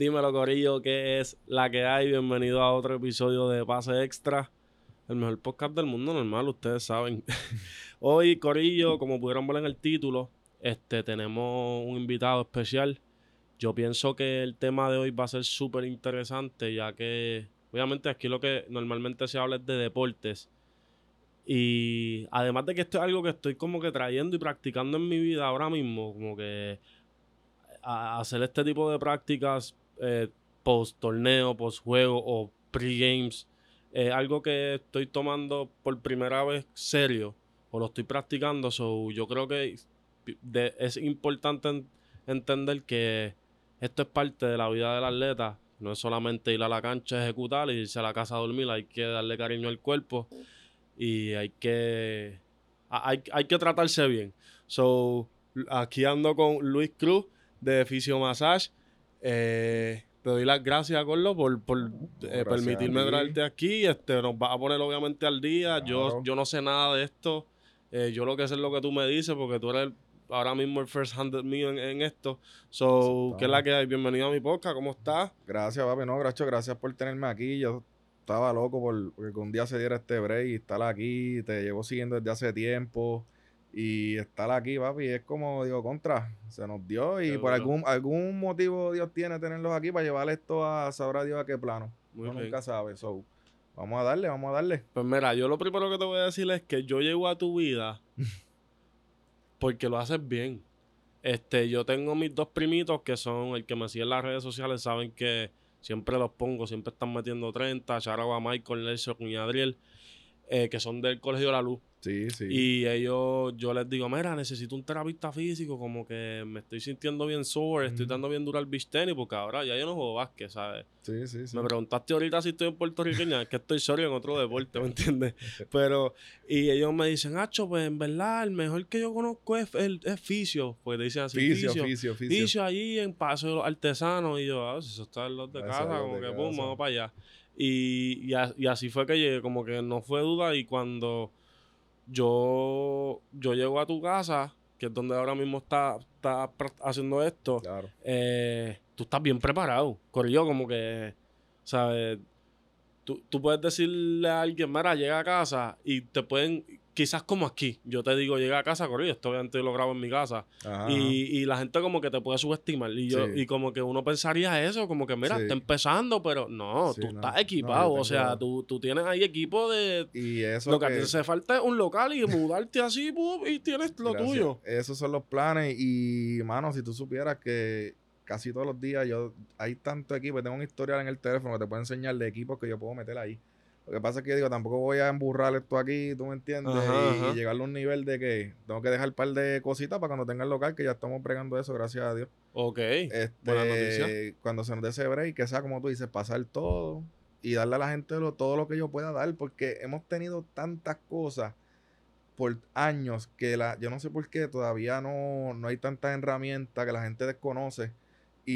Dímelo, Corillo, ¿qué es la que hay? Bienvenido a otro episodio de Pase Extra, el mejor podcast del mundo normal, ustedes saben. Hoy, Corillo, como pudieron ver en el título, este, tenemos un invitado especial. Yo pienso que el tema de hoy va a ser súper interesante, ya que obviamente aquí lo que normalmente se habla es de deportes. Y además de que esto es algo que estoy como que trayendo y practicando en mi vida ahora mismo, como que hacer este tipo de prácticas eh, post torneo, post juego o pre-games, es algo que estoy tomando por primera vez serio o lo estoy practicando. So, yo creo que es importante entender que esto es parte de la vida del atleta. No es solamente ir a la cancha, ejecutar irse a la casa a dormir. Hay que darle cariño al cuerpo y hay que, hay, hay que tratarse bien. So, aquí ando con Luis Cruz de Fisio Massage. Eh, te doy las gracias, Carlos, por, por eh, permitirme traerte aquí. Este, nos va a poner obviamente al día. Yo, yo no sé nada de esto. Eh, yo lo que sé es lo que tú me dices, porque tú eres ahora mismo el first hand mío en, esto. So, ¿qué es la que hay? Bienvenido a mi podcast, ¿cómo estás? Gracias, papi. No, gracias, gracias por tenerme aquí. Yo estaba loco por, porque un día se diera este break y estar aquí. Te llevo siguiendo desde hace tiempo. Y estar aquí, papi, es como, digo, contra, se nos dio y por algún, algún motivo Dios tiene tenerlos aquí para llevar esto a sabrá Dios a qué plano. Uno nunca sabe, so, vamos a darle, vamos a darle. Pues mira, yo lo primero que te voy a decir es que yo llego a tu vida porque lo haces bien. Este, yo tengo mis dos primitos que son el que me sigue en las redes sociales, saben que siempre los pongo, siempre están metiendo 30, Charagua, Michael, Nelson y Adriel, eh, que son del Colegio La Luz. Sí, sí. Y ellos, yo les digo, mira, necesito un terapista físico, como que me estoy sintiendo bien sore, estoy dando bien duro al beach tenis, porque ahora ya yo no juego básquet, ¿sabes? Sí, sí, sí. Me preguntaste ahorita si estoy en puertorriqueña, es que estoy sorry en otro deporte, ¿me entiendes? Pero, y ellos me dicen, Hacho, pues en verdad, el mejor que yo conozco es, el, es Fisio, pues te dicen así, Fisio, Fisio, Fisio. Fisio allí en Paso de los Artesanos, y yo, ah, si eso está en los de casa, como que, pum, vamos para allá. Y, y, y así fue que llegué, como que no fue duda, y cuando yo, yo llego a tu casa, que es donde ahora mismo está, está haciendo esto, eh, tú estás bien preparado. Corrió como que, ¿sabes? Tú, tú puedes decirle a alguien, mira, llega a casa y te pueden quizás como aquí, yo te digo, llega a casa corrido, esto obviamente lo grabo en mi casa, y, la gente como que te puede subestimar, y yo y como que uno pensaría eso, como que mira, está empezando, pero no, tú estás equipado, o sea, tú, tienes ahí equipo de... Y eso lo que, te hace falta es un local y mudarte así, y tienes lo tuyo. Esos son los planes, y mano, si tú supieras que casi todos los días yo hay tanto equipo, tengo un historial en el teléfono que te puedo enseñar de equipos que yo puedo meter ahí. Lo que pasa es que digo, tampoco voy a emburrar esto aquí, tú me entiendes, y, llegar a un nivel de que tengo que dejar un par de cositas para cuando tenga el local, que ya estamos pregando eso, gracias a Dios. Ok. Este, Cuando se nos dé ese break, que sea como tú dices, pasar todo y darle a la gente todo lo que yo pueda dar, porque hemos tenido tantas cosas por años que la, yo no sé por qué todavía no, no hay tantas herramientas que la gente desconoce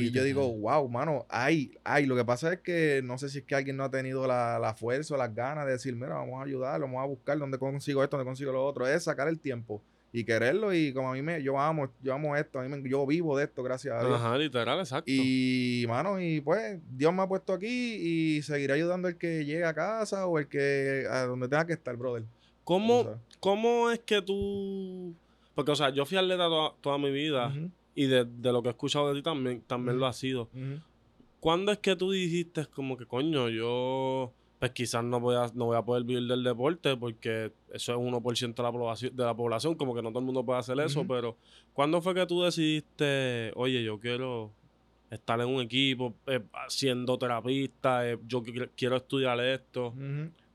y yo digo, wow, mano, hay, hay. Lo que pasa es que no sé si es que alguien no ha tenido la, fuerza o las ganas de decir, mira, vamos a ayudar, vamos a buscar dónde consigo esto, dónde consigo lo otro. Es sacar el tiempo y quererlo. Y como a mí me, yo amo, yo amo esto, a mí me, yo vivo de esto, gracias a Dios. Ajá, literal, exacto. Y, mano, y pues, Dios me ha puesto aquí y seguiré ayudando el que llegue a casa o el que, a donde tenga que estar, brother. ¿Cómo, ¿cómo es que tú...? Porque, o sea, yo fui atleta toda, toda mi vida y de, lo que he escuchado de ti también, también lo ha sido. ¿Cuándo es que tú dijiste como que, coño, yo pues quizás no voy a, no voy a poder vivir del deporte porque eso es 1% de la, población, de la población, como que no todo el mundo puede hacer eso, pero ¿cuándo fue que tú decidiste, oye, yo quiero estar en un equipo, eh, siendo terapista, eh, yo quiero estudiar esto?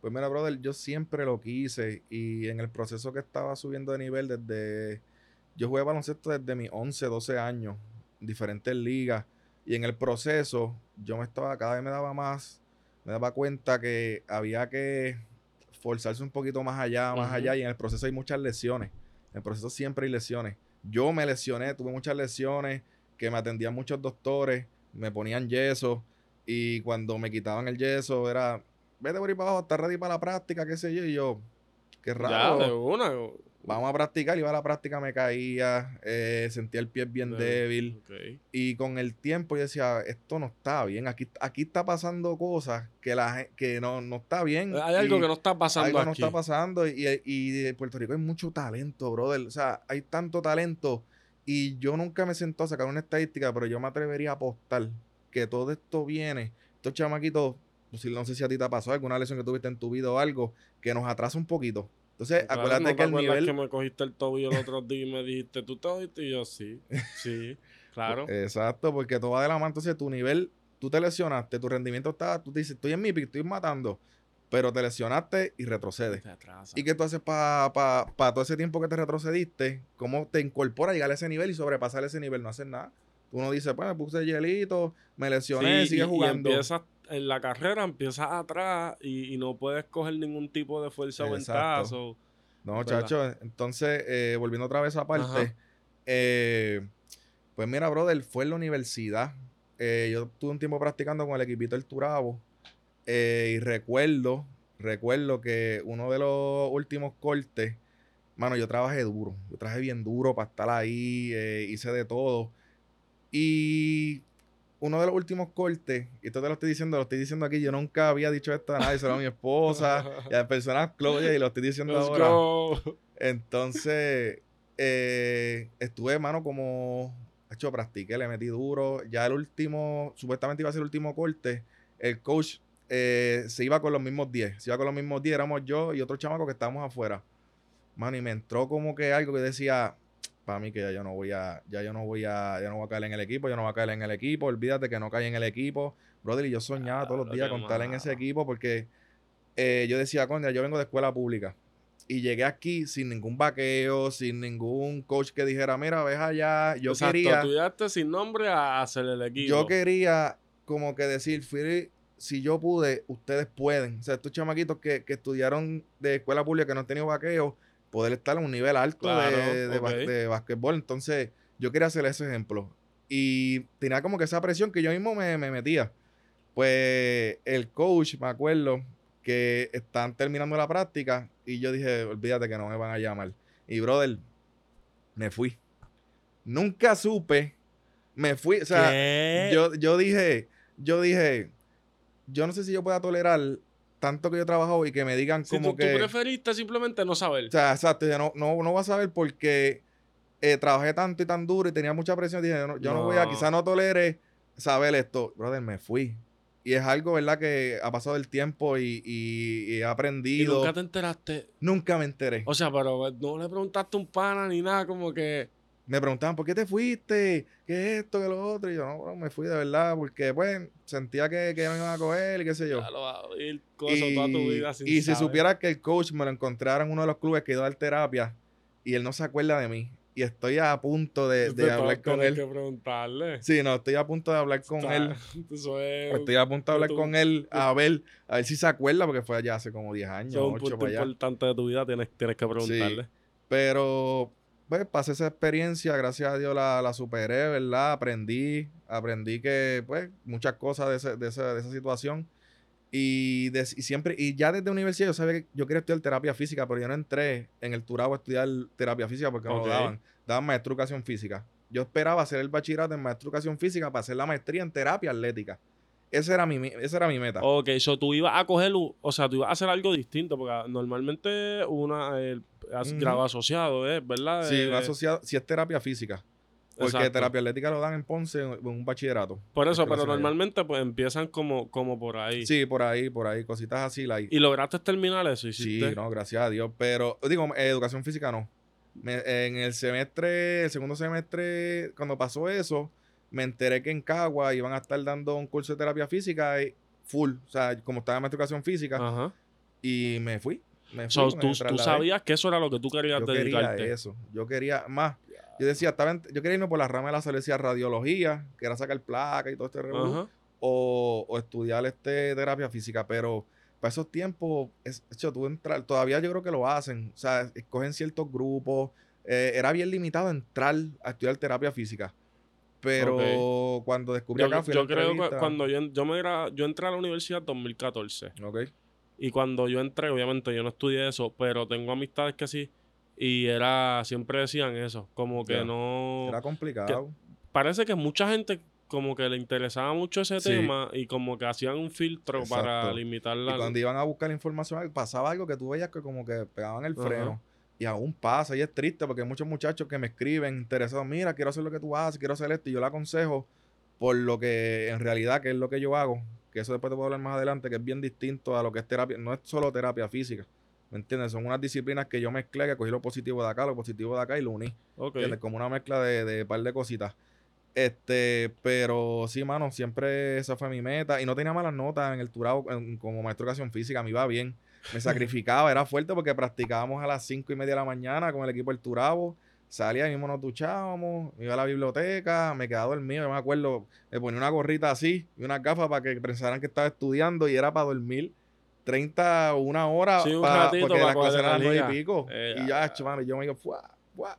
Pues mira, brother, yo siempre lo quise y en el proceso que estaba subiendo de nivel desde yo jugué baloncesto desde mis 11, 12 años, en diferentes ligas. Y en el proceso, yo me estaba, cada vez me daba más, me daba cuenta que había que forzarse un poquito más allá, más allá. Y en el proceso hay muchas lesiones. En el proceso siempre hay lesiones. Yo me lesioné, tuve muchas lesiones, que me atendían muchos doctores, me ponían yeso. Y cuando me quitaban el yeso, era, vete por ahí para abajo, estás ready para la práctica, qué sé yo. Y yo, qué raro. Ya, de una. Vamos a practicar. Iba a la práctica, me caía, eh, sentía el pie bien débil. Y con el tiempo yo decía, esto no está bien. Aquí, aquí está pasando cosas que, la, que no, no está bien. Hay algo que no está pasando Algo no está pasando. Y, y de Puerto Rico hay mucho talento, brother. O sea, hay tanto talento. Y yo nunca me sentó a sacar una estadística, pero yo me atrevería a apostar que todo esto viene. Estos chamaquitos, pues, no sé si a ti te ha pasado alguna lesión que tuviste en tu vida o algo, que nos atrasa un poquito. Entonces, acuérdate que el nivel. que me cogiste el tobillo el otro día y me dijiste, ¿tú te oíste? Y yo, sí, sí, claro. Exacto, porque todo va de la mano. Entonces, tu nivel, tú te lesionaste, tu rendimiento está, tú te dices, estoy en mi pico, estoy matando, pero te lesionaste y retrocedes. ¿Y qué tú haces para pa, todo ese tiempo que te retrocediste? ¿Cómo te incorporas a llegar a ese nivel y sobrepasar ese nivel? No hacer nada. Uno dice, pues me puse hielito, me lesioné, sigue jugando. Y empiezas, en la carrera empiezas atrás y, no puedes coger ningún tipo de fuerza o ventaja. no, chacho, entonces, eh, volviendo otra vez a parte, eh, pues mira, brother, fue en la universidad. Eh, yo tuve un tiempo practicando con el equipito del Turabo. y recuerdo, recuerdo que uno de los últimos cortes, mano, yo trabajé duro. Yo trabajé bien duro para estar ahí, hice de todo. Y uno de los últimos cortes, y esto te lo estoy diciendo, lo estoy diciendo aquí, yo nunca había dicho esto a nadie, solo a mi esposa y a personas Claudia, y lo estoy diciendo ahora. Entonces, eh, estuve, mano, como, hecho, practiqué, le metí duro. Ya el último, supuestamente iba a ser el último corte, el coach eh, se iba con los mismos 10. Se iba con los mismos 10, éramos yo y otro chamaco que estábamos afuera. Mano, y me entró como que algo que decía, para mí que ya yo no voy a, ya yo no voy a, ya no voy a caer en el equipo, yo no voy a caer en el equipo, olvídate que no cae en el equipo. Brother, y yo soñaba todos los días con estar en ese equipo porque eh, yo decía, coño, yo vengo de escuela pública y llegué aquí sin ningún vaqueo, sin ningún coach que dijera, mira, ves allá. Yo Exacto, quería. estudiaste sin nombre a hacer el equipo. Yo quería como que decir, fui, si yo pude, ustedes pueden. O sea, estos chamaquitos que, que estudiaron de escuela pública que no han tenido vaqueo, poder estar a un nivel alto de, de, basquetbol. Entonces, yo quería hacer ese ejemplo. Y tenía como que esa presión que yo mismo me, metía. Pues el coach, me acuerdo, que están terminando la práctica y yo dije, olvídate que no me van a llamar. Y brother, me fui. Nunca supe, me fui, o sea, yo, yo dije, yo dije, yo no sé si yo pueda tolerar tanto que yo he trabajado y que me digan como que... Tú preferiste simplemente no saber. O sea, exacto. no, no, no vas a saber porque eh, trabajé tanto y tan duro y tenía mucha presión. Dije, yo no, voy a, quizá no tolere saber esto. Brother, me fui. Y es algo, ¿verdad? Que ha pasado el tiempo y, y, he aprendido. ¿Y nunca te enteraste? Nunca me enteré. O sea, pero no le preguntaste a un pana ni nada, como que me preguntaban, ¿por qué te fuiste? ¿Qué es esto? ¿Qué es lo otro? Y yo, no, me fui de verdad porque, pues, sentía que, que me iban a coger y qué sé yo. Ya lo vas a oír cosas toda tu vida sin Y si supiera que el coach me lo encontrara en uno de los clubes que iba a dar terapia y él no se acuerda de mí y estoy a punto de, de hablar con él. que preguntarle. Sí, no, estoy a punto de hablar con él. estoy a punto de hablar con él a ver, a ver si se acuerda porque fue allá hace como 10 años. Es un punto importante de tu vida, tienes, tienes que preguntarle. pero pues pasé esa experiencia, gracias a Dios la, la superé, ¿verdad? Aprendí, aprendí que, pues, muchas cosas de, de, esa, de esa situación. Y, siempre, y ya desde universidad yo sabía que yo quería estudiar terapia física, pero yo no entré en el Turabo a estudiar terapia física porque no lo daban. Daban maestría educación física. Yo esperaba hacer el bachillerato en maestría educación física para hacer la maestría en terapia atlética. Esa era mi, esa era mi meta. Ok, so tú ibas a coger, o sea, tú ibas a hacer algo distinto, porque normalmente una, el, grado asociado, ¿eh? ¿verdad? Sí, eh, asociado, si es terapia física. Porque terapia atlética lo dan en Ponce en un bachillerato. Por eso, pero normalmente pues empiezan como, como por ahí. Sí, por ahí, por ahí, cositas así. ¿Y lograste terminar eso? Sí, no, gracias a Dios. Pero, digo, educación física no. en el semestre, el segundo semestre, cuando pasó eso, me enteré que en Cagua iban a estar dando un curso de terapia física y full, o sea, como estaba en educación física, y me fui. Me fui tú, sabías que eso era lo que tú querías yo dedicarte. Quería eso, yo quería más. Yo decía, estaba yo quería irme por la rama de la salud, radiología, que era sacar placa y todo este revuelo, o, o, estudiar este terapia física, pero para esos tiempos, es, hecho, tú entrar, todavía yo creo que lo hacen, o sea, escogen ciertos grupos, eh, era bien limitado entrar a estudiar terapia física. Pero cuando descubrí acá fui Yo creo que cuando yo, yo, me era, yo entré a la universidad en 2014. Ok. Y cuando yo entré, obviamente yo no estudié eso, pero tengo amistades que sí. Y era, siempre decían eso, como que no... Era complicado. parece que mucha gente como que le interesaba mucho ese tema y como que hacían un filtro para limitarla. Y cuando iban a buscar información, pasaba algo que tú veías que como que pegaban el freno. Y aún pasa, y es triste porque hay muchos muchachos que me escriben interesados, mira, quiero hacer lo que tú haces, quiero hacer esto, y yo le aconsejo por lo que en realidad, que es lo que yo hago, que eso después te puedo hablar más adelante, que es bien distinto a lo que es terapia, no es solo terapia física, ¿me entiendes? Son unas disciplinas que yo mezclé, que cogí lo positivo de acá, lo positivo de acá y lo uní, Como una mezcla de, de par de cositas. Este, pero sí, mano, siempre esa fue mi meta. Y no tenía malas notas en el turado como maestro de educación física, me iba bien. Me sacrificaba, era fuerte porque practicábamos a las cinco y media de la mañana con el equipo del Turabo. Salía mismo nos duchábamos, iba a la biblioteca, me quedaba dormido, yo me acuerdo, me ponía una gorrita así y una gafas para que pensaran que estaba estudiando y era para dormir 30 o una hora para, porque las clases eran nueve y pico. Eh, y ya, chaval, yo me digo, ¡fuah! ¡fuah!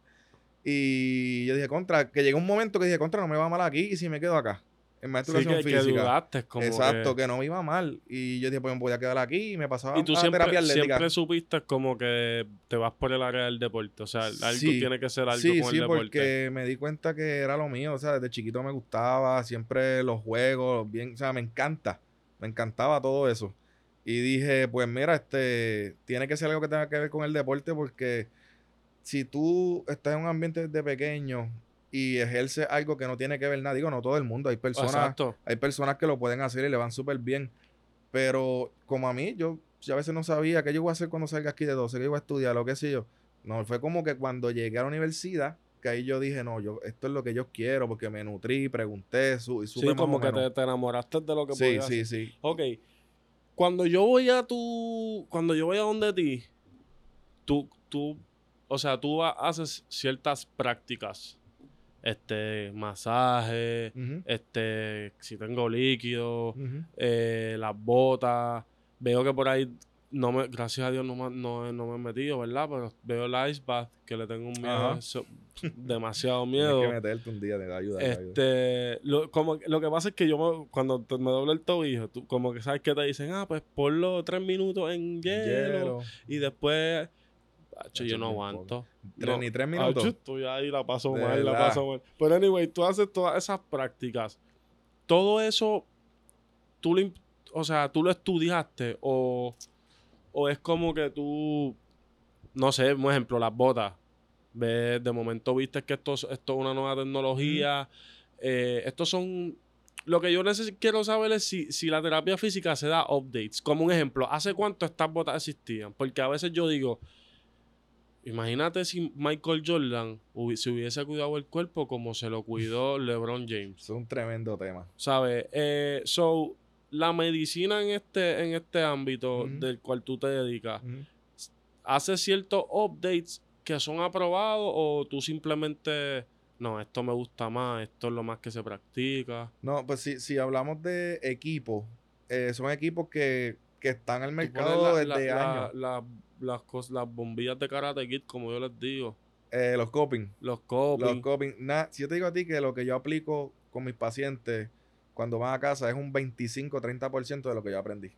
Y yo dije, contra, que llegó un momento que dije, contra, no me va mal aquí y si me quedo acá. En de educación física. Exacto, que... no me iba mal. Y yo dije, pues me podía quedar aquí y me pasaba y tú siempre, terapia siempre supiste como que te vas por el área del deporte. O sea, algo tiene que ser algo sí, con el deporte. Sí, porque me di cuenta que era lo mío. O sea, desde chiquito me gustaba, siempre los juegos, bien, o sea, me encanta. Me encantaba todo eso. Y dije, pues mira, este, tiene que ser algo que tenga que ver con el deporte porque si tú estás en un ambiente de pequeño y ejerces algo que no tiene que ver nada, digo, no todo el mundo, hay personas, hay personas que lo pueden hacer y le van súper bien, pero como a mí, yo, a veces no sabía qué yo iba a hacer cuando salga aquí de 12, qué iba a estudiar, lo que sé yo. No, fue como que cuando llegué a la universidad, que ahí yo dije, no, yo, esto es lo que yo quiero, porque me nutrí, pregunté, su, y supe Sí, como que te, enamoraste de lo que Sí, sí, sí. Ok. Cuando yo voy a tu, cuando yo voy a donde ti, tú, tú o sea, tú haces ciertas prácticas. Este, masaje, este, si tengo líquido, eh, las botas. Veo que por ahí, no me, gracias a Dios no, no, no me he metido, ¿verdad? Pero veo el ice bath, que le tengo un miedo, demasiado miedo. Tienes que meterte un día de ayuda. Este, Lo, como, lo que pasa es que yo cuando me doble el tobillo, tú, como que sabes que te dicen, ah, pues ponlo tres minutos en hielo. y después yo no aguanto. Ni tres minutos. estoy ahí, la paso mal, la paso mal. Pero anyway, tú haces todas esas prácticas. Todo eso, tú lo, o sea, tú lo estudiaste o, o es como que tú, no sé, por ejemplo, las botas. Ves, de momento viste que esto, esto es una nueva tecnología. Eh, estos son lo que yo quiero saber es si, si, la terapia física se da updates. Como un ejemplo, ¿hace cuánto estas botas existían? Porque a veces yo digo, Imagínate si Michael Jordan se hubiese cuidado el cuerpo como se lo cuidó LeBron James. Es un tremendo tema. ¿Sabes? Eh, so, la medicina en este, en este ámbito del cual tú te dedicas, ¿hace ciertos updates que son aprobados o tú simplemente, no, esto me gusta más, esto es lo más que se practica? No, pues si, si hablamos de equipos, eh, son equipos que, están en el mercado desde años las, cosas, las bombillas de Karate Kid, como yo les digo. Eh, los coping. Los coping. Los coping. si yo te digo a ti que lo que yo aplico con mis pacientes cuando van a casa es un 25-30% de lo que yo aprendí.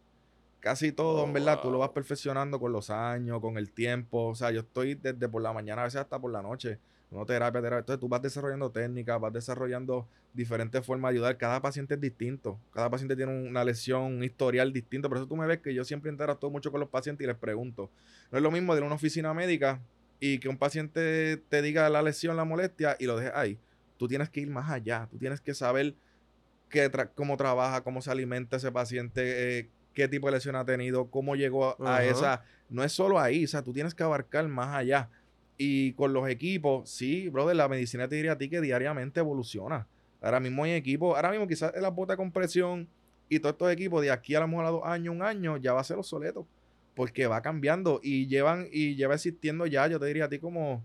Casi todo, en verdad, tú lo vas perfeccionando con los años, con el tiempo. O sea, yo estoy desde por la mañana, a veces hasta por la noche no terapia, terapia. Entonces tú vas desarrollando técnicas, vas desarrollando diferentes formas de ayudar. Cada paciente es distinto. Cada paciente tiene una lesión, un historial distinto. Por eso tú me ves que yo siempre interactúo mucho con los pacientes y les pregunto. No es lo mismo de una oficina médica y que un paciente te diga la lesión, la molestia y lo dejes ahí. Tú tienes que ir más allá. Tú tienes que saber qué cómo trabaja, cómo se alimenta ese paciente, eh, qué tipo de lesión ha tenido, cómo llegó a esa. No es solo ahí, o sea, tú tienes que abarcar más allá. Y con los equipos, sí, brother, la medicina te diría a ti que diariamente evoluciona. Ahora mismo hay equipos, ahora mismo quizás la bota de compresión y todos estos equipos de aquí a lo mejor a dos años, un año, ya va a ser obsoleto. Porque va cambiando y llevan, y lleva existiendo ya, yo te diría a ti como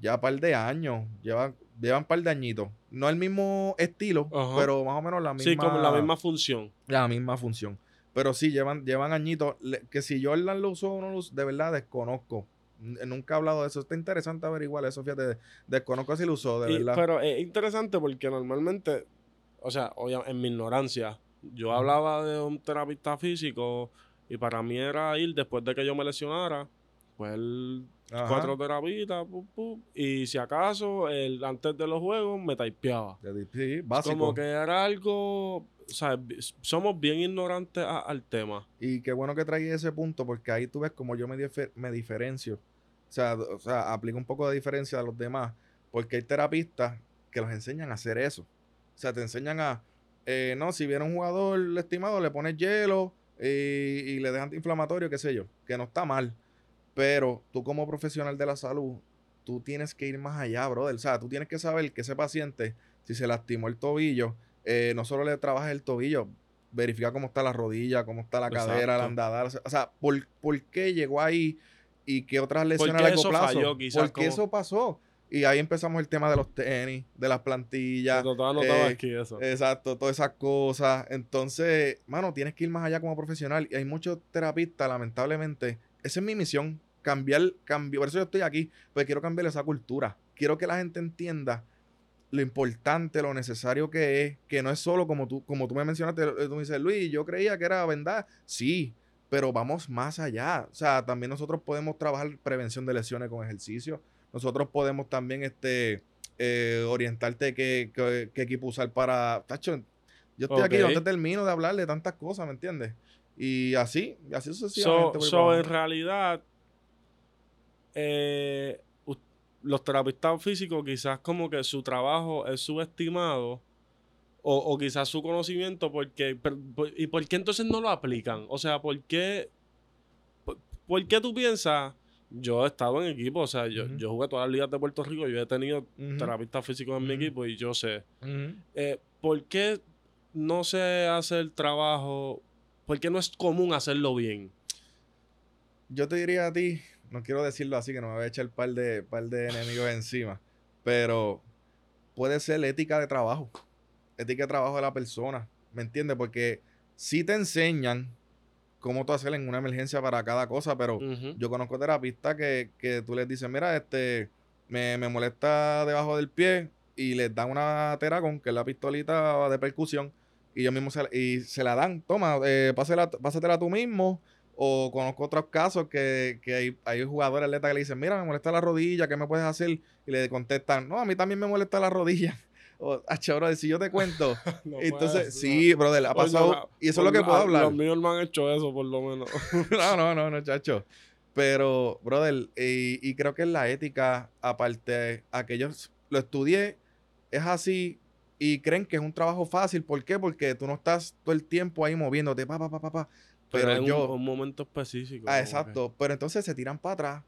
ya un par de años, llevan, llevan un par de añitos. No el mismo estilo, pero más o menos la misma. Sí, como la misma función. La misma función. Pero sí, llevan, llevan añitos. Que si Jordan lo usó o no lo usó, de verdad desconozco. Nunca he hablado de eso. Está interesante averiguar eso, fíjate. Desconozco si lo usó, de verdad. Pero es interesante porque normalmente, o sea, en mi ignorancia, yo hablaba de un terapista físico y para mí era ir después de que yo me lesionara, después el cuatro terapitas, y si acaso, el, antes de los juegos me typeaba. Sí, básico. Como que era algo, o sea, somos bien ignorantes al tema. Y qué bueno que traí ese punto, porque ahí tú ves como yo me, diferencio. O sea, o sea, aplico un poco de diferencia a los demás, porque hay terapistas que los enseñan a hacer eso. O sea, te enseñan a, eh, no, si viene un jugador estimado, le pones hielo y, le das antiinflamatorio, qué sé yo, que no está mal. Pero tú como profesional de la salud, tú tienes que ir más allá, brother. O sea, tú tienes que saber que ese paciente, si se lastimó el tobillo, eh, no solo le trabajas el tobillo, verifica cómo está la rodilla, cómo está la cadera, la andada. O sea, ¿por, ¿por, qué llegó ahí y qué otras lesiones a largo plazo? ¿Por qué eso pasó? Y ahí empezamos el tema de los tenis, de las plantillas. Eh, aquí eso. Exacto, todas esas cosas. Entonces, mano, tienes que ir más allá como profesional. Y hay muchos terapistas, lamentablemente. Esa es mi misión. Cambiar, cambiar. Por eso yo estoy aquí. Porque quiero cambiar esa cultura. Quiero que la gente entienda lo importante, lo necesario que es. Que no es solo como tú, como tú me mencionaste. Tú me dices, Luis, yo creía que era verdad. Sí, pero vamos más allá. O sea, también nosotros podemos trabajar prevención de lesiones con ejercicio nosotros podemos también este, eh, orientarte qué, qué, equipo usar para... Tacho, yo estoy aquí donde termino de hablar de tantas cosas, ¿me entiendes? Y así, así sucesivamente. So, en realidad, eh, los terapeutas físicos quizás como que su trabajo es subestimado o, o quizás su conocimiento porque... ¿Y por qué entonces no lo aplican? O sea, ¿por qué, por qué tú piensas yo he estado en equipo, o sea, yo, yo jugué todas las ligas de Puerto Rico, yo he tenido terapistas físicos en mi equipo y yo sé. Eh, ¿Por qué no se hace el trabajo? ¿Por qué no es común hacerlo bien? Yo te diría a ti, no quiero decirlo así, que no me voy a echar un par de, par de enemigos encima, pero puede ser ética de trabajo, ética de trabajo de la persona, ¿me entiendes? Porque si te enseñan cómo tú hacer en una emergencia para cada cosa, pero yo conozco terapistas que, que tú les dices, mira, este, me, molesta debajo del pie y les dan una teracon, que es la pistolita de percusión, y ellos mismos se, y se la dan, toma, eh, pásatela, tú mismo, o conozco otros casos que, que hay, hay, jugadores atletas que le dicen, mira, me molesta la rodilla, ¿qué me puedes hacer? Y le contestan, no, a mí también me molesta la rodilla. O, brother, si yo te cuento. entonces, sí, brother, ha pasado. y eso es lo que puedo hablar. Los míos me han hecho eso, por lo menos. no, no, no, no, chacho. Pero, brother, y, creo que es la ética, aparte, aquellos lo estudié, es así, y creen que es un trabajo fácil. ¿Por qué? Porque tú no estás todo el tiempo ahí moviéndote, pa, pa, pa, pa, pa. Pero, en yo. Un, momento específico. Ah, exacto. Pero entonces se tiran para atrás.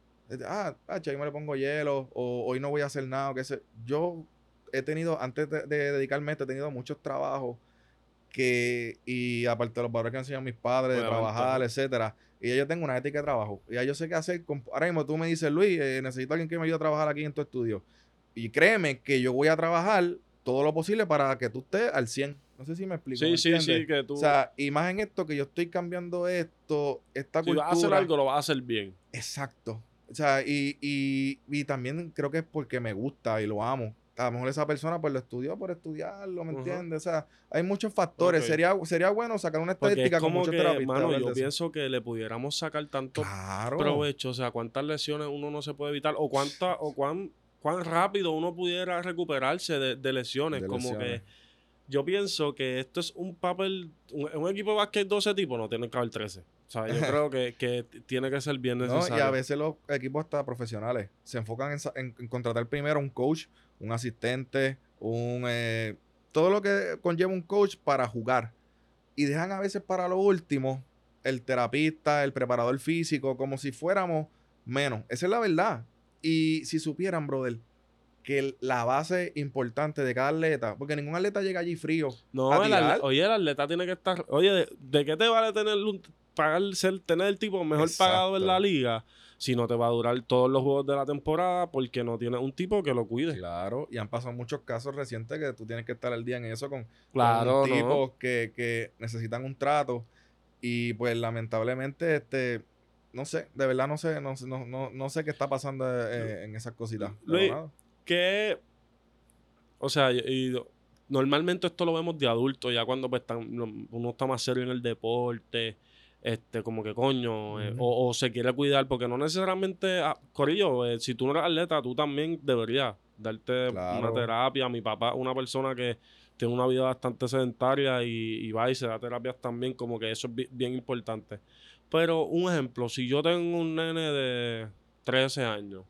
Ah, ah, ahí me le pongo hielo, o hoy no voy a hacer nada, o qué sé. Yo he tenido, antes de, dedicarme a esto, he tenido muchos trabajos que, y aparte de los valores que han enseñado mis padres, de trabajar, etcétera, y ya yo tengo una ética de trabajo. Y ya yo sé qué hacer. ahora mismo tú me dices, Luis, eh, necesito a alguien que me ayude a trabajar aquí en tu estudio. Y créeme que yo voy a trabajar todo lo posible para que tú estés al 100. No sé si me explico. Sí, sí, sí, que tú... O sea, y más en esto que yo estoy cambiando esto, esta si vas a hacer algo, lo vas a hacer bien. Exacto. O sea, y, y, y también creo que es porque me gusta y lo amo a lo mejor esa persona pues lo estudió por estudiarlo, ¿me entiendes? O sea, hay muchos factores. Sería, sería bueno sacar una estadística como con muchos que, yo pienso que le pudiéramos sacar tanto provecho, o sea, cuántas lesiones uno no se puede evitar o cuánta, o cuán, cuán rápido uno pudiera recuperarse de, lesiones. como que yo pienso que esto es un papel, un, equipo de básquet 12 tipos no tiene que haber 13. O sea, yo creo que, tiene que ser bien necesario. y a veces los equipos hasta profesionales se enfocan en, en contratar primero un coach un asistente, un eh, todo lo que conlleva un coach para jugar. Y dejan a veces para lo último el terapista, el preparador físico, como si fuéramos menos. Esa es la verdad. Y si supieran, brother, que la base importante de cada atleta, porque ningún atleta llega allí frío. No, oye, el atleta tiene que estar. Oye, ¿de, qué te vale tener un, pagar, ser, tener el tipo mejor pagado en la liga? si no te va a durar todos los juegos de la temporada porque no tienes un tipo que lo cuide. Claro, y han pasado muchos casos recientes que tú tienes que estar al día en eso con, claro, tipos que, necesitan un trato y pues lamentablemente este no sé, de verdad no sé, no, no, no sé qué está pasando eh, en esas cositas. Luis, que o sea, y, normalmente esto lo vemos de adultos, ya cuando pues, uno está más serio en el deporte este, como que coño, eh, o, se quiere cuidar, porque no necesariamente, ah, Corillo, eh, si tú no eres atleta, tú también deberías darte una terapia. Mi papá, una persona que tiene una vida bastante sedentaria y, va y se da terapias también, como que eso es bien importante. Pero un ejemplo, si yo tengo un nene de 13 años,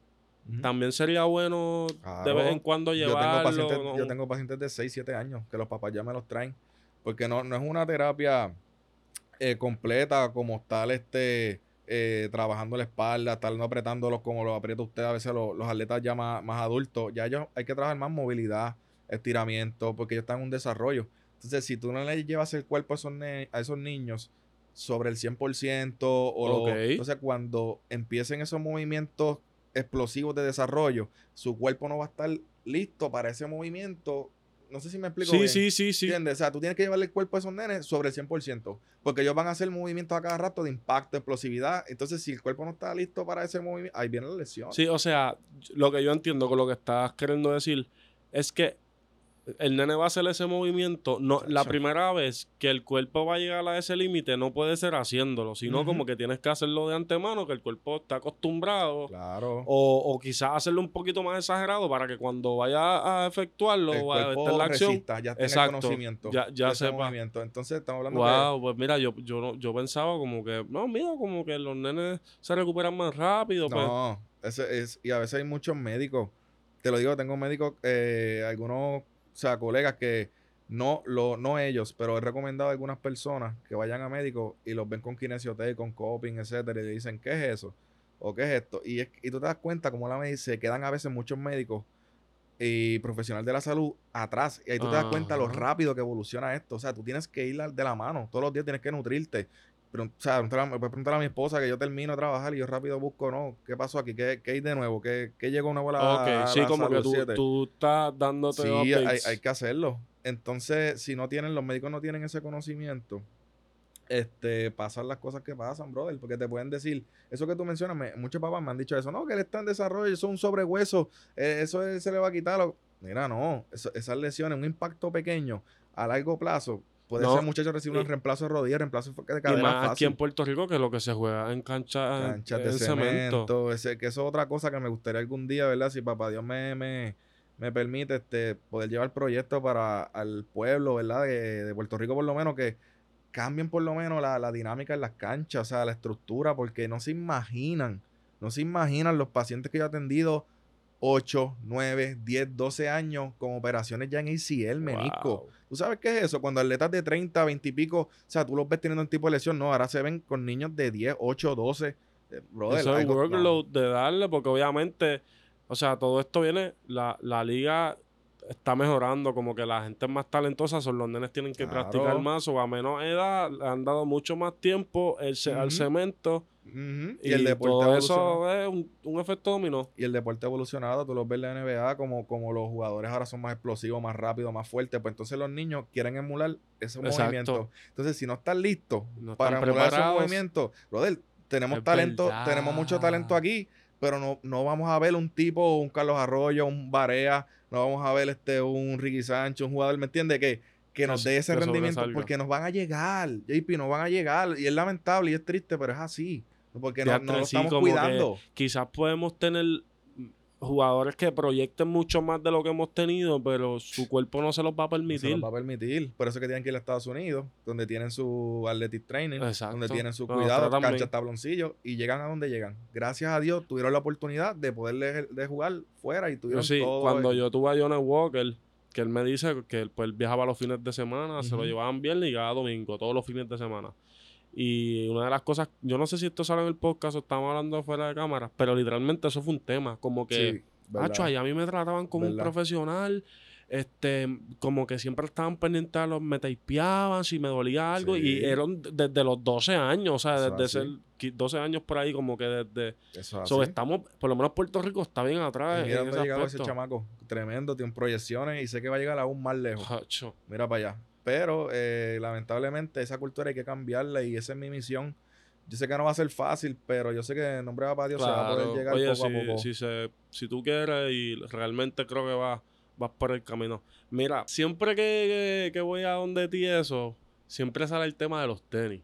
también sería bueno de vez en cuando llevarlo. Yo tengo, pacientes, yo tengo pacientes de 6, 7 años que los papás ya me los traen. Porque no, no es una terapia eh, completa como tal este eh, trabajando la espalda, estar no apretándolos como lo aprieta usted a veces los, atletas ya más, adultos. Ya ellos hay que trabajar más movilidad, estiramiento, porque ellos están en un desarrollo. Entonces, si tú no le llevas el cuerpo a esos, a esos niños sobre el 100%, o entonces cuando empiecen esos movimientos explosivos de desarrollo, su cuerpo no va a estar listo para ese movimiento no sé si me explico. Sí, sí, sí, sí. ¿Entiendes? O sea, tú tienes que llevarle el cuerpo a esos nenes sobre el 100%. Porque ellos van a hacer movimientos a cada rato de impacto, explosividad. Entonces, si el cuerpo no está listo para ese movimiento, ahí viene la lesión. Sí, o sea, lo que yo entiendo con lo que estás queriendo decir es que el nene va a hacer ese movimiento. No, la primera vez que el cuerpo va a llegar a ese límite no puede ser haciéndolo, sino como que tienes que hacerlo de antemano, que el cuerpo está acostumbrado. Claro. O, quizás hacerlo un poquito más exagerado para que cuando vaya a efectuarlo o a estar la acción. ya Exacto, conocimiento. Ya, ya sepa. Movimiento. Entonces estamos hablando wow, pues mira, yo, yo, yo pensaba como que, no, mira, como que los nenes se recuperan más rápido. Pues. No, ese es, y a veces hay muchos médicos. Te lo digo, tengo médicos, eh, algunos o sea, colegas que no, lo, no ellos, pero he recomendado a algunas personas que vayan a médicos y los ven con kinesioterapia, con coping, etcétera, y le dicen, ¿qué es eso? ¿O qué es esto? Y, y tú te das cuenta como la me se quedan a veces muchos médicos y profesionales de la salud atrás. Y ahí tú te das cuenta lo rápido que evoluciona esto. O sea, tú tienes que ir de la mano. Todos los días tienes que nutrirte. Pero, o sea, me puedes preguntar a mi esposa que yo termino de trabajar y yo rápido busco, ¿no? ¿Qué pasó aquí? ¿Qué, qué hay de nuevo? ¿Qué, qué llegó una bola Ok, sí, como que tú, tú, estás dándote Sí, hay, hay, que hacerlo. Entonces, si no tienen, los médicos no tienen ese conocimiento, este, pasan las cosas que pasan, brother, porque te pueden decir, eso que tú mencionas, muchos papás me han dicho eso, no, que él está en desarrollo, eso es un sobrehueso, eh, eso se le va a quitar. Mira, no, esas lesiones, un impacto pequeño a largo plazo, Puede ser muchacho recibe un reemplazo de rodilla, reemplazo de cadera. Y más aquí en Puerto Rico, que lo que se juega en cancha Canchas de cemento. Ese, que eso es otra cosa que me gustaría algún día, ¿verdad? Si papá Dios me, me, me permite este, poder llevar proyectos para al pueblo, ¿verdad? De, de, Puerto Rico, por lo menos, que cambien por lo menos la, la dinámica en las canchas, o sea, la estructura, porque no se imaginan, no se imaginan los pacientes que yo he atendido 8, 9, 10, 12 años con operaciones ya en ACL, menisco. ¿Tú sabes qué es eso? Cuando atletas de 30, 20 y pico, o sea, tú los ves teniendo un tipo de lesión, no, ahora se ven con niños de 10, 8, 12. Brother, eso es workload de darle, porque obviamente, o sea, todo esto viene, la, la liga está mejorando, como que la gente es más talentosa, son los nenes tienen que practicar más o a menos edad, le han dado mucho más tiempo el, al cemento. Y, el deporte todo eso es un, efecto dominó. Y el deporte evolucionado, tú lo ves en la NBA como, como los jugadores ahora son más explosivos, más rápidos, más fuertes, pues entonces los niños quieren emular ese movimiento. Entonces, si no están listos para emular esos movimientos, brother, tenemos talento, tenemos mucho talento aquí, pero no, no vamos a ver un tipo, un Carlos Arroyo, un Barea, no vamos a ver este un Ricky Sánchez, un jugador, ¿me entiende? Que, que nos dé ese rendimiento porque nos van a llegar, JP, nos van a llegar. Y es lamentable y es triste, pero es así. Porque no, no lo estamos cuidando. Quizás podemos tener jugadores que proyecten mucho más de lo que hemos tenido, pero su cuerpo no se los va a permitir. No se los va a permitir. Por eso es que tienen que ir a Estados Unidos, donde tienen su athletic training, donde tienen su cuidado, cancha tabloncillo, y llegan a donde llegan. Gracias a Dios tuvieron la oportunidad de poder de jugar fuera y tuvieron sí, Cuando yo tuve a Johnny Walker, que él me dice que él, pues, viajaba los fines de semana, se lo llevaban bien y llegaba domingo, todos los fines de semana. Y una de las cosas, yo no sé si esto sale en el podcast o estamos hablando fuera de cámara, pero literalmente eso fue un tema. Como que, macho, ahí a mí me trataban como un profesional. Este, como que siempre estaban pendientes a los, me tapeaban si me dolía algo. Y eran desde los 12 años, o sea, desde ser 12 años por ahí, como que desde. Eso estamos, por lo menos Puerto Rico está bien atrás. mira dónde ha llegado ese chamaco. Tremendo, tiene proyecciones y sé que va a llegar aún más lejos. Mira para allá. Pero eh, lamentablemente esa cultura hay que cambiarla y esa es mi misión. Yo sé que no va a ser fácil, pero yo sé que en nombre de Papá Dios se va a poder llegar poco a poco. Si, si tú quieres y realmente creo que vas, vas por el camino. Mira, siempre que, que, voy a donde ti eso, siempre sale el tema de los tenis.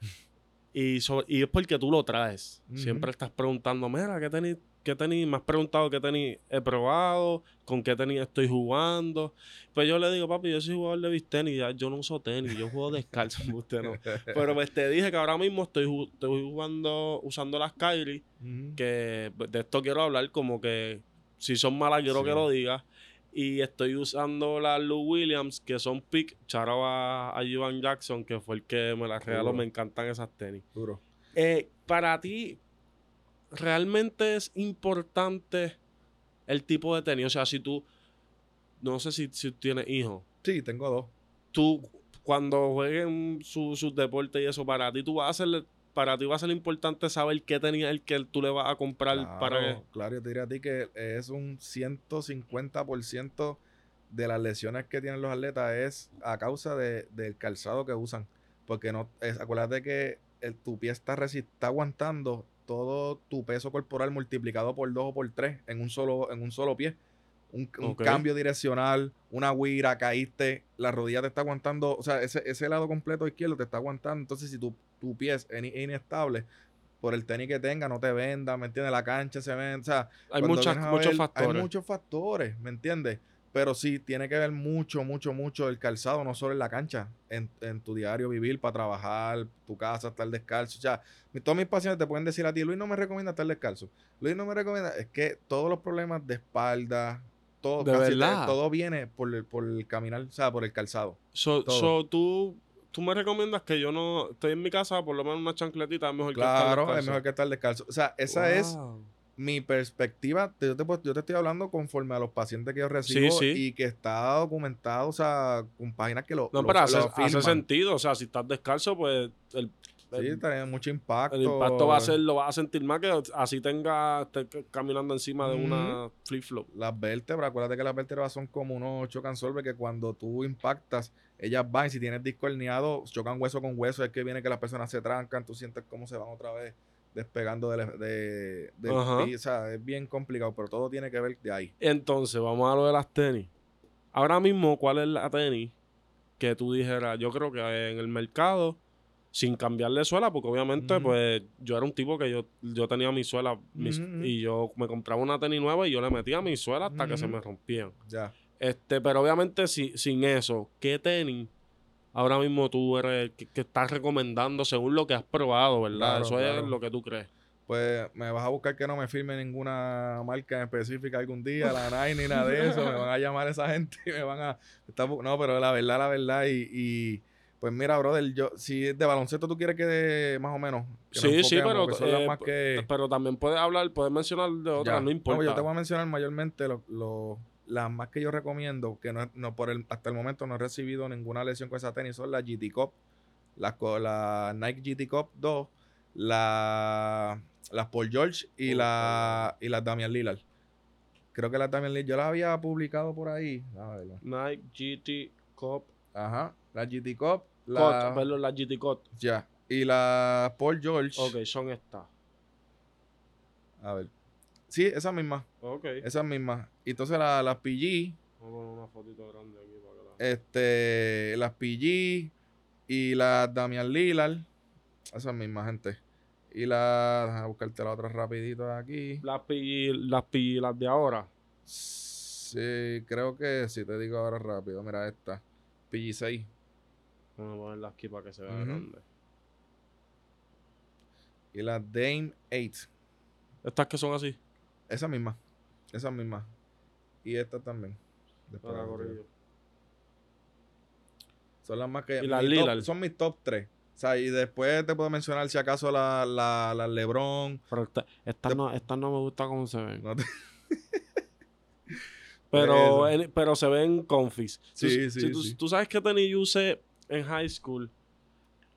Y, y es porque tú lo traes. Siempre estás preguntando, mira, ¿qué tenis, qué tenis? Me has preguntado qué tenis he probado, con qué tenis estoy jugando. Pues yo le digo, papi, yo soy jugador de beach tenis, yo no uso tenis, yo juego descalzo, usted no. Pero pues te dije que ahora mismo estoy, estoy jugando, usando las Kyrie, que de esto quiero hablar como que si son malas quiero que lo digas. Y estoy usando las Lou Williams, que son pick. Charo a, a Jackson, que fue el que me las regaló. Me encantan esas tenis. Duro. Eh, para ti, ¿realmente es importante el tipo de tenis? O sea, si tú. No sé si, si tienes hijos. Sí, tengo dos. Tú, cuando jueguen sus su deportes y eso, para ti, tú vas a hacerle para ti va a ser importante saber qué tenía el que tú le vas a comprar para Claro, yo te diría a ti que es un 150% de las lesiones que tienen los atletas es a causa de, del calzado que usan. Porque no, es, acuérdate que el, tu pie está, está aguantando todo tu peso corporal multiplicado por dos o por tres en un solo, en un solo pie. Un, cambio direccional, una huira, caíste, la rodilla te está aguantando, o sea, ese, ese lado completo izquierdo te está aguantando. Entonces, si tú tu pie es inestable, por el tenis que tenga, no te venda, ¿me entiendes? La cancha se vende, o sea, hay muchos factores. Hay muchos factores, ¿me entiendes? Pero sí, tiene que ver mucho, mucho, mucho el calzado, no solo en la cancha, en, tu diario vivir, para trabajar, tu casa, estar descalzo. O sea, todos mis pacientes te pueden decir a ti, Luis no me recomienda estar descalzo. Luis no me recomienda, es que todos los problemas de espalda, todo, todo viene por el, por el caminar, o sea, por el calzado. So, so tú tú me recomiendas que yo no estoy en mi casa, por lo menos una chancletita es mejor que estar descalzo. Claro, es mejor que estar descalzo. O sea, esa es mi perspectiva. Yo te, yo te, estoy hablando conforme a los pacientes que yo recibo y que está documentado, o sea, con páginas que lo. No, pero hace, hace, sentido. O sea, si estás descalzo, pues el, Sí, tiene mucho impacto. El impacto va a ser, lo vas a sentir más que así tenga, esté caminando encima de una flip flop. Las vértebras, acuérdate que las vértebras son como unos chocan solver que cuando tú impactas, ellas van y si tienes disco herniado, chocan hueso con hueso, es que viene que las personas se trancan, tú sientes cómo se van otra vez despegando de, de, de o sea, es bien complicado, pero todo tiene que ver de ahí. Entonces, vamos a lo de las tenis. Ahora mismo, ¿cuál es la tenis que tú dijeras? Yo creo que en el mercado sin cambiarle suela, porque obviamente, pues, yo era un tipo que yo, yo tenía mi suela y yo me compraba una tenis nueva y yo le metía mi suela hasta que se me rompían. Ya. Este, pero obviamente si, sin eso, ¿qué tenis ahora mismo tú eres que, estás recomendando según lo que has probado, verdad? eso es lo que tú crees. Pues me vas a buscar que no me firme ninguna marca específica algún día, la Nike ni nada de eso. me van a llamar esa gente y me van a. no, pero la verdad, la verdad, y pues mira, brother, yo, si de baloncesto tú quieres que de, más o menos. sí, sí, pero, eh, pero también puedes hablar, puedes mencionar de otras, no importa. yo te voy a mencionar mayormente lo, las más que yo recomiendo, que no, no por el, hasta el momento no he recibido ninguna lesión con esa tenis, son las GT Cup, las la Nike GT Cup 2, la, las Paul George y, la, y las Damian Lillard. Creo que las Damian Lillard, yo las había publicado por ahí. Nike GT Cup. Ajá. La GT Cup. La, perdón, la GT Cup. Ya. Y la Paul George. Ok, son estas. A ver. Sí, esa misma. Ok. Esa misma. Y entonces las la PG. Vamos a poner una fotito grande aquí para que la... Este, las PG y las Damian Lillard. Esas mismas, gente. Y la. Déjame buscarte la otra rapidito aquí. Las PG, las PG, las de ahora. Sí, creo que sí, te digo ahora rápido. Mira esta. PG6. Vamos a ponerla aquí para que se vea grande. Y la Dame 8. Estas que son así. Esa misma. Esa misma. Y esta también. Son las más que. Y las son mis top 3. O sea, y después te puedo mencionar si acaso la, la, la Lebron. Pero estas no, esta no me gusta cómo se ven. pero, pero se ven confis. Sí, sí, sí, tú, sabes que tenis yo usé en high school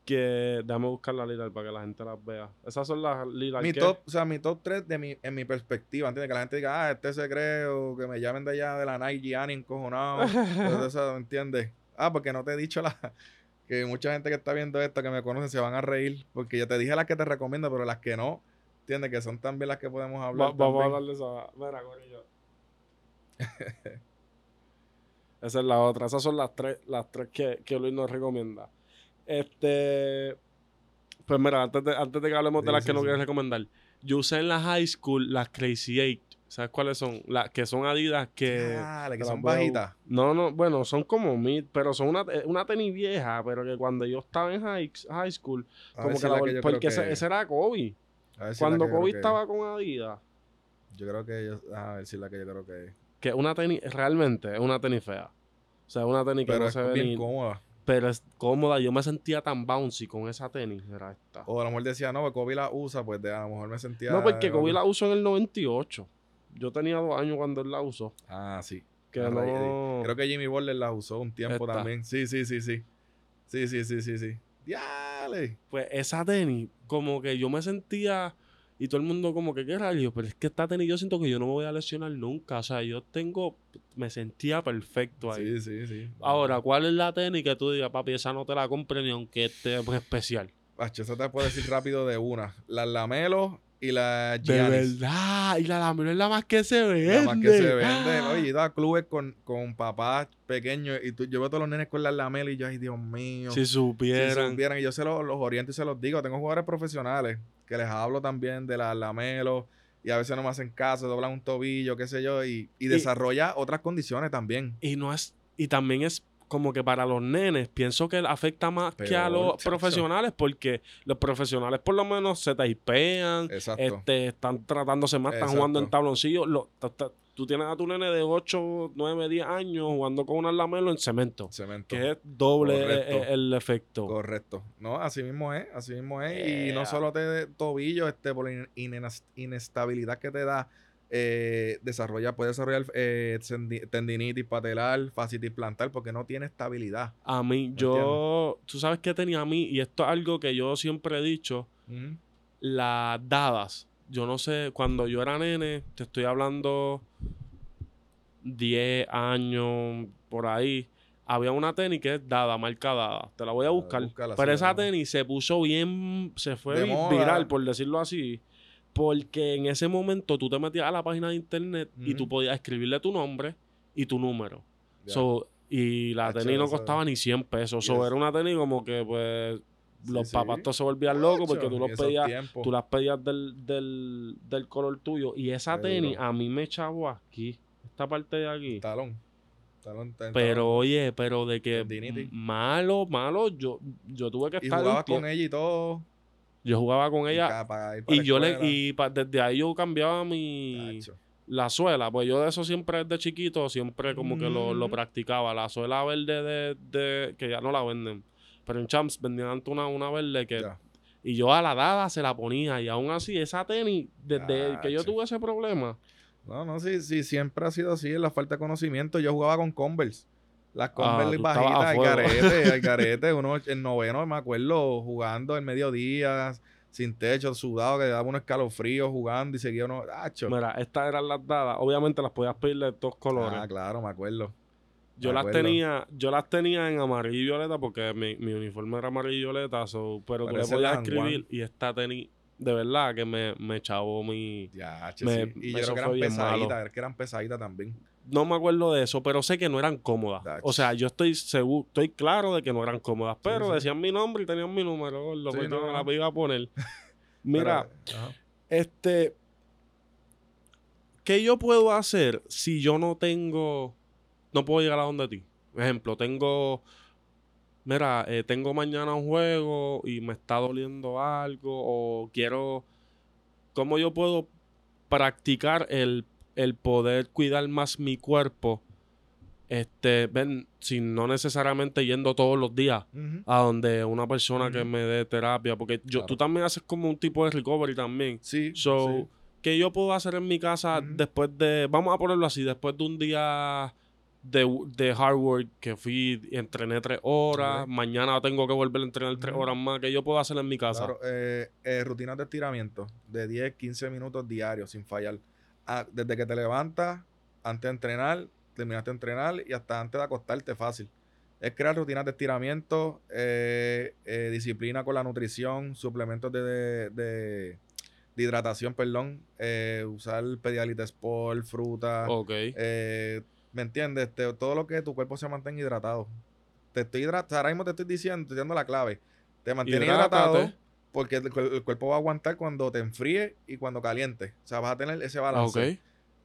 que déjame buscar la Lillard para que la gente las vea. Esas son las Lillard. Mi top, o sea, mi top 3 de mi, en mi perspectiva, ¿entiendes? Que la gente diga, ah, este se cree, o que me llamen de allá de la Nike Gianni encojonado. ¿me entiendes? Ah, porque no te he dicho la que mucha gente que está viendo esto, que me conoce, se van a reír, porque yo te dije las que te recomiendo, pero las que no, ¿entiendes? Que son también las que podemos hablar. vamos a hablar de esa. Mira, Corillo. Esa es la otra. Esas son las tres, las tres que, que Luis nos recomienda. Este. Pues mira, antes de, antes de que hablemos de las sí, que no quieres recomendar, yo usé en la high school las Crazy Eight. ¿Sabes cuáles son? Las que son Adidas que. Que las son a bu- bajitas. No, no, bueno, son como mid, pero son una, eh, una tenis vieja, pero que cuando yo estaba en high, high school, A como que la que porque ese, que- ese era Kobe. si Cuando que Kobe que- estaba con Adidas, Yo creo que yo... A ver si la que yo creo que es. que una tenis, realmente es una tenis fea. O sea, una tenis que no es se ve bien ni- cómoda. Pero es cómoda. Yo me sentía tan bouncy con esa tenis, era esta. O a lo mejor decía, no, pues Kobe la usa, pues de, a lo mejor me sentía... No, porque Kobe la usó en el 98. Yo tenía dos años cuando él la usó. Ah, sí. Que no... Creo que Jimmy Butler la usó un tiempo Esta. también. Sí, sí, sí, sí. Sí, sí, sí, sí, sí. ¡Diale! Pues esa tenis, como que yo me sentía... Y todo el mundo como que, qué rayos, pero es que esta tenis yo siento que yo no me voy a lesionar nunca. O sea, yo tengo... Me sentía perfecto ahí. Sí, sí, sí. Ahora, ¿cuál es la tenis que tú digas, papi, esa no te la compre ni aunque esté pues, especial? Pacho, eso te puedo decir rápido de una. Las Lamelo y De Giannis. verdad. Y la Lamelo es la más que se vende. La más que se vende. Oye, he ido a clubes con, con papás pequeños y tú, yo veo a todos los nenes con las Lamelo y yo, ay, Dios mío. Si Si supieran. supieran, y yo se los, los oriento y se los digo. Tengo jugadores profesionales que les hablo también de las Lamelo y a veces no me hacen caso, doblan un tobillo, qué sé yo, y, y desarrolla otras condiciones también. Y no es, y también es como que para los nenes, pienso que afecta más que a los chacho. profesionales, porque los profesionales por lo menos se taipean, este, están tratándose más, están jugando en Exacto. Tú tienes a tu nene de 8, 9, 10 años jugando con una lamelo en cemento, Cemento. que es doble Correcto. eh, el efecto. Correcto. No, así mismo es, así mismo es. Y no solo te tobillo, este, por la inestabilidad que te da, eh, desarrolla, puede desarrollar eh, tendinitis patelar, fascitis plantar, porque no tiene estabilidad. A mí, yo, tú sabes que tenía a mí, y esto es algo que yo siempre he dicho, las dadas. Yo no sé, cuando yo era nene, te estoy hablando 10 años por ahí. Había una tenis que es dada, marca dada. Te la voy a buscar. búscala, Pero sí, esa tenis se puso bien, se fue viral, por decirlo así. Porque en ese momento tú te metías a la página de internet y tú podías escribirle tu nombre y tu número. So, y la tenis no costaba ni 100 pesos. So, Yes. era una tenis como que, pues, los sí. papás todos se volvían locos porque tú los pedías tiempos. tú las pedías del, del, del color tuyo. Y esa Seguro. tenis a mí me echaba aquí, esta parte de aquí. Talón. Talón, talón. Pero oye, pero de que malo, malo, yo, yo tuve que Y estar un jugabas con ella y todo. Yo jugaba con ella y yo le y pa- desde ahí yo cambiaba mi la suela, pues yo de eso siempre desde chiquito siempre como que lo, lo practicaba, la suela verde de, de que ya no la venden. Pero en Champs vendían antes una, una verde que Ya. Y yo a la dada se la ponía. Y aún así, esa tenis, desde que yo tuve ese problema, No, no, sí, sí, siempre ha sido así, en la falta de conocimiento. Yo jugaba con Converse. Las Ah, Converse estabas bajitas, al carete, al carete. Uno, el noveno, me acuerdo, jugando el mediodía, sin techo, sudado, que daba unos escalofríos jugando y seguía uno. ¡Acho! mira, estas eran las dadas. Obviamente las podías pedir de todos colores. Ah, claro, me acuerdo. Yo las tenía, yo las tenía en amarillo y violeta porque mi, mi uniforme era amarillo y violeta, so- pero tú le podías escribir Juan. y esta tenis, de verdad que me, me chavó mi. Ya, che, Me- sí. Y yo creo que eran pesaditas, que eran pesaditas también. No me acuerdo de eso, pero sé que no eran cómodas. O sea, yo estoy seguro, estoy claro de que no eran cómodas, pero sí. decían mi nombre y tenían mi número, lo que yo no, la iba a poner. Mira, Pero. Este, ¿qué yo puedo hacer si yo no tengo, no puedo llegar a donde ti? Ejemplo, tengo, mira, eh, tengo mañana un juego y me está doliendo algo o quiero, ¿cómo yo puedo practicar el, el poder cuidar más mi cuerpo? Este, ven, sin no necesariamente yendo todos los días a donde una persona que me dé terapia, porque yo, Claro. tú también haces como un tipo de recovery también. Sí, So, sí. ¿qué yo puedo hacer en mi casa después de, vamos a ponerlo así, después de un día de, de hard work que fui entrené tres horas, mañana tengo que volver a entrenar tres horas más, ¿qué yo puedo hacer en mi casa? Claro, eh, eh, rutinas de estiramiento de 10, 15 minutos diarios sin fallar. Ah, desde que te levantas, antes de entrenar, terminaste de entrenar y hasta antes de acostarte fácil. Es crear rutinas de estiramiento, eh, eh, disciplina con la nutrición, suplementos de, de- de- de hidratación, perdón, eh, usar Pedialyte Sport, fruta, Ok. eh, ¿me entiendes? Este, todo lo que tu cuerpo se mantenga hidratado. Te estoy hidratando, ahora mismo te estoy diciendo, te estoy dando la clave. Te mantiene Hidrátate. hidratado, porque el, cuerpo va a aguantar cuando te enfríe y cuando caliente. O sea, vas a tener ese balance.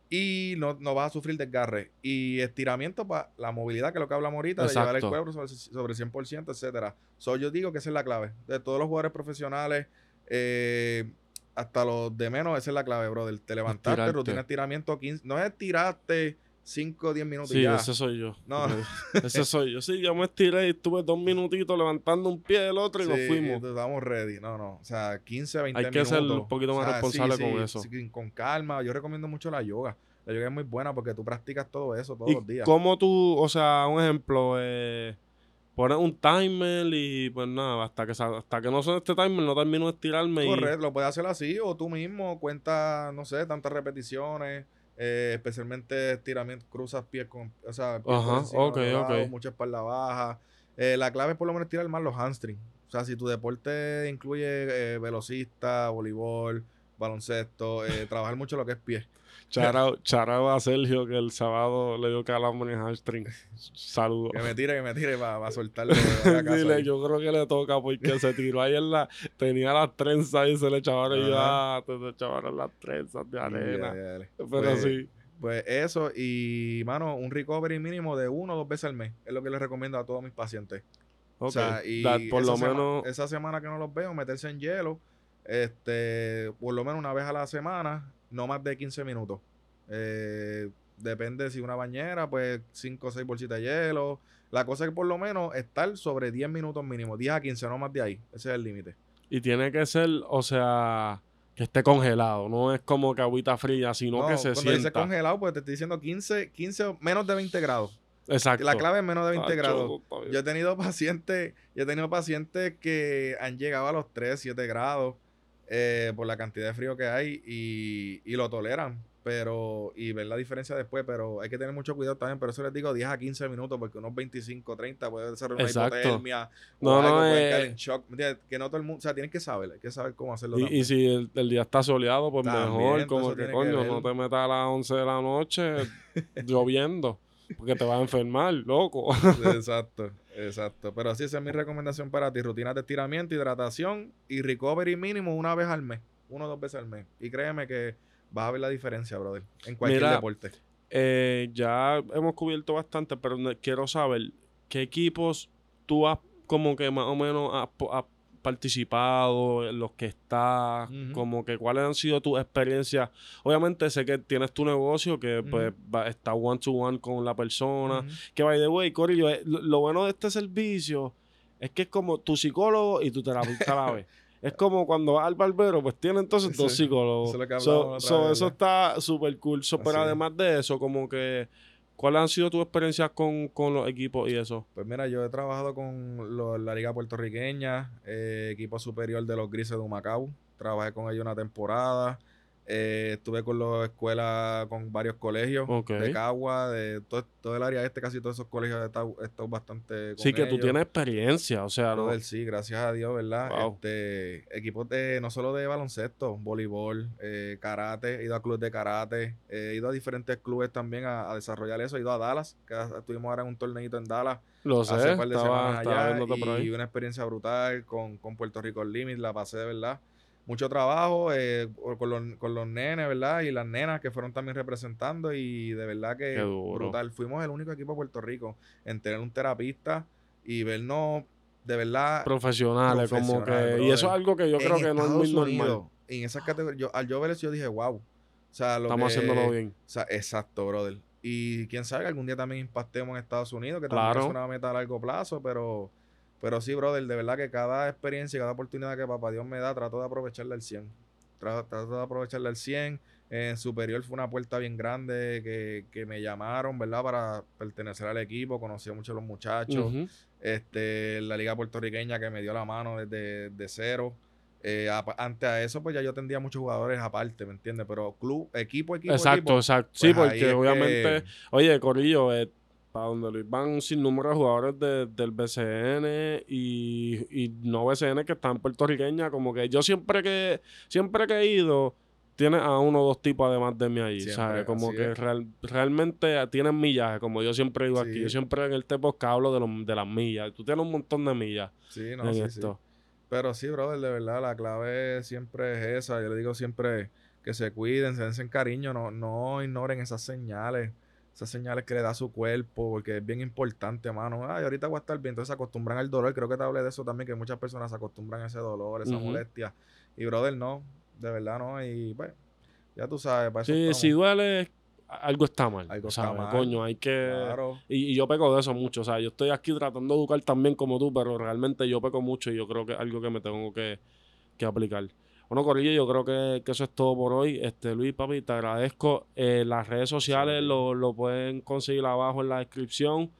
Y no, no, vas a sufrir desgarre. Y estiramiento para la movilidad, que es lo que hablamos ahorita, de llevar el cuerpo sobre, sobre 100%, etcétera. So, yo digo que esa es la clave. De todos los jugadores profesionales, eh, hasta los de menos, esa es la clave, brother. Te levantaste, rutina de estiramiento 15. No es estirarte 5 o 10 minutos. Sí, ese soy yo. No. ese soy yo. Sí, yo me estiré y estuve dos minutitos levantando un pie del otro y nos fuimos. Estamos ready. No, no. O sea, 15, 20 minutos. Hay que ser un poquito más responsable con eso. con calma. Yo recomiendo mucho la yoga. La yoga es muy buena porque tú practicas todo eso todos los días. ¿Cómo tú, o sea, un ejemplo, eh, pones un timer y pues nada, hasta que hasta que no suene este timer no termino de estirarme. Correcto, lo puedes hacer así o tú mismo cuenta, no sé, tantas repeticiones eh, especialmente estiramiento, cruzas pies con, o sea, mucha espalda baja. Eh, la clave es por lo menos estirar más los hamstrings. O sea, si tu deporte incluye eh, velocista, voleibol, baloncesto, trabajar mucho lo que es pie. Charao, a Sergio que el sábado le dio calambre en hamstring. Saludos. Que me tire, que me tire para soltarlo. Dile, yo creo que le toca porque se tiró ahí en la. Tenía las trenzas y se le echaban ya. Se echaban las trenzas de arena. Pero pues, sí. Pues eso, y mano, un recovery mínimo de uno o dos veces al mes. Es lo que les recomiendo a todos mis pacientes. O sea, y por lo menos. esa semana que no los veo, meterse en hielo. Este, por lo menos una vez a la semana, no más de 15 minutos. Eh, depende si una bañera, pues 5 o 6 bolsitas de hielo. La cosa es que por lo menos estar sobre 10 minutos mínimo, 10 a 15, no más de ahí. Ese es el límite. Y tiene que ser, o sea, que esté congelado, no es como que agüita fría, sino que se cuando sienta. Cuando congelado, pues te estoy diciendo 15, 15 menos de 20 grados. Exacto. La clave es menos de 20 grados. Yo he tenido pacientes, yo he tenido pacientes que han llegado a los 3, 7 grados eh, por la cantidad de frío que hay y, y, lo toleran. Pero, y ver la diferencia después, pero hay que tener mucho cuidado también. Pero eso les digo 10 a 15 minutos, porque unos 25, 30 puede desarrollar una hipotermia no, o algo, no, puede caer en shock. Que no todo el mundo, o sea, tienes que saber, hay que saber cómo hacerlo. Y, y si el, día está soleado, pues mejor, como que coño, no te metas a las 11 de la noche lloviendo. Porque te vas a enfermar, loco. exacto, exacto. Pero así esa es mi recomendación para ti. Rutinas de estiramiento, hidratación y recovery mínimo una vez al mes. Uno o dos veces al mes. Y créeme que vas a ver la diferencia, brother. En cualquier deporte. Eh, ya hemos cubierto bastante, pero quiero saber qué equipos tú has como que más o menos has, participado, en los que estás, como que cuáles han sido tus experiencias. Obviamente sé que tienes tu negocio que pues está one to one con la persona. Que by the way, Corillo, eh, lo, bueno de este servicio es que es como tu psicólogo y tu terapeuta a la vez. Es como cuando vas al barbero, pues tiene entonces dos psicólogos. Eso, está súper cool. pero además de eso, como que ¿Cuáles han sido tus experiencias con, los equipos y eso? Pues mira, yo he trabajado con la Liga Puertorriqueña, eh, equipo superior de los Grises de Humacao. Trabajé con ellos una temporada. Eh, estuve con la escuela, con varios colegios de Cagua, de todo, el área este, casi todos esos colegios he estado, bastante Sí, que tú tienes experiencia, o sea, ¿no? sí, gracias a Dios, ¿verdad? Este, equipos de, no solo de baloncesto, voleibol, eh, karate, he ido a clubes de karate, he ido a diferentes clubes también a, desarrollar eso, he ido a Dallas, que estuvimos ahora en un torneito en Dallas. Lo sé, hace un par de semanas allá, y, una experiencia brutal con, con Puerto Rico Limit, la pasé de verdad mucho trabajo eh, con, los, con los nenes, ¿verdad? Y las nenas que fueron también representando y de verdad que brutal. Fuimos el único equipo de Puerto Rico en tener un terapista y vernos de verdad profesionales, como que y eso es algo que yo creo que no es muy normal. En esas categorías, al yo ver eso yo dije, wow. O sea, lo Estamos haciéndolo bien. O sea, exacto, brother. Y quién sabe, algún día también impactemos en Estados Unidos, que también es una meta a largo plazo, pero pero sí, brother, de verdad que cada experiencia y cada oportunidad que papá Dios me da, trato de aprovecharla al 100. Trato, de aprovecharla al 100. En superior fue una puerta bien grande que, que, me llamaron, ¿verdad? Para pertenecer al equipo. Conocí a muchos de los muchachos. este, la liga puertorriqueña que me dio la mano desde de cero. Eh, antes a eso, pues ya yo tendría muchos jugadores aparte, ¿me entiendes? Pero club, equipo, equipo. Exacto, exacto. sí, pues porque obviamente, oye, Corillo, eh, para donde van sin número de jugadores del BCN y, no BCN que están puertorriqueñas. Como que yo siempre que siempre que he ido, tiene a uno o dos tipos además de mí ahí, ¿sabes? Como que realmente tienen millaje, como yo siempre digo aquí. Yo siempre en el Tepo hablo de, de las millas. Tú tienes un montón de millas sí, no, en esto. Pero sí, brother, de verdad, la clave siempre es esa. Yo le digo siempre que se cuiden, se den cariño, no, no ignoren esas señales, esas señales que le da su cuerpo, porque es bien importante, mano. Ay, ahorita voy a estar bien, entonces se acostumbran al dolor. Creo que te hablé de eso también, que muchas personas se acostumbran a ese dolor, esa molestia. Y, brother, no, de verdad no. Y, bueno, ya tú sabes, para eso Sí, si duele, algo está mal. Algo está mal. Coño, hay que. Y, yo peco de eso mucho. O sea, yo estoy aquí tratando de educar también como tú, pero realmente yo peco mucho y yo creo que es algo que me tengo que, aplicar. Bueno, Corillo, yo creo que, eso es todo por hoy. Este, Luis, papi, te agradezco. Eh, las redes sociales lo, pueden conseguir abajo en la descripción.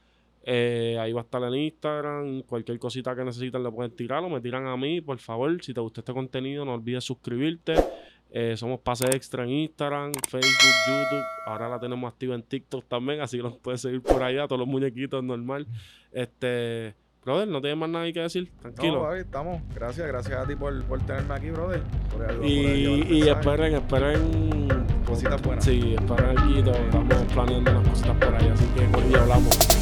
Eh, ahí va a estar en Instagram. Cualquier cosita que necesiten le pueden tirar o me tiran a mí, por favor. Si te gusta este contenido, no olvides suscribirte. Eh, somos Pase Extra en Instagram, Facebook, YouTube. Ahora la tenemos activa en TikTok también, así que nos puedes seguir por allá, todos los muñequitos normal. Este, brother, no tienes más nada que decir, tranquilo. No, estamos. Gracias, gracias a ti por, tenerme aquí, brother. y, y esperen, esperen. Cositas buenas. Sí, esperen guito. Estamos planeando unas cositas por ahí, así que con hablamos.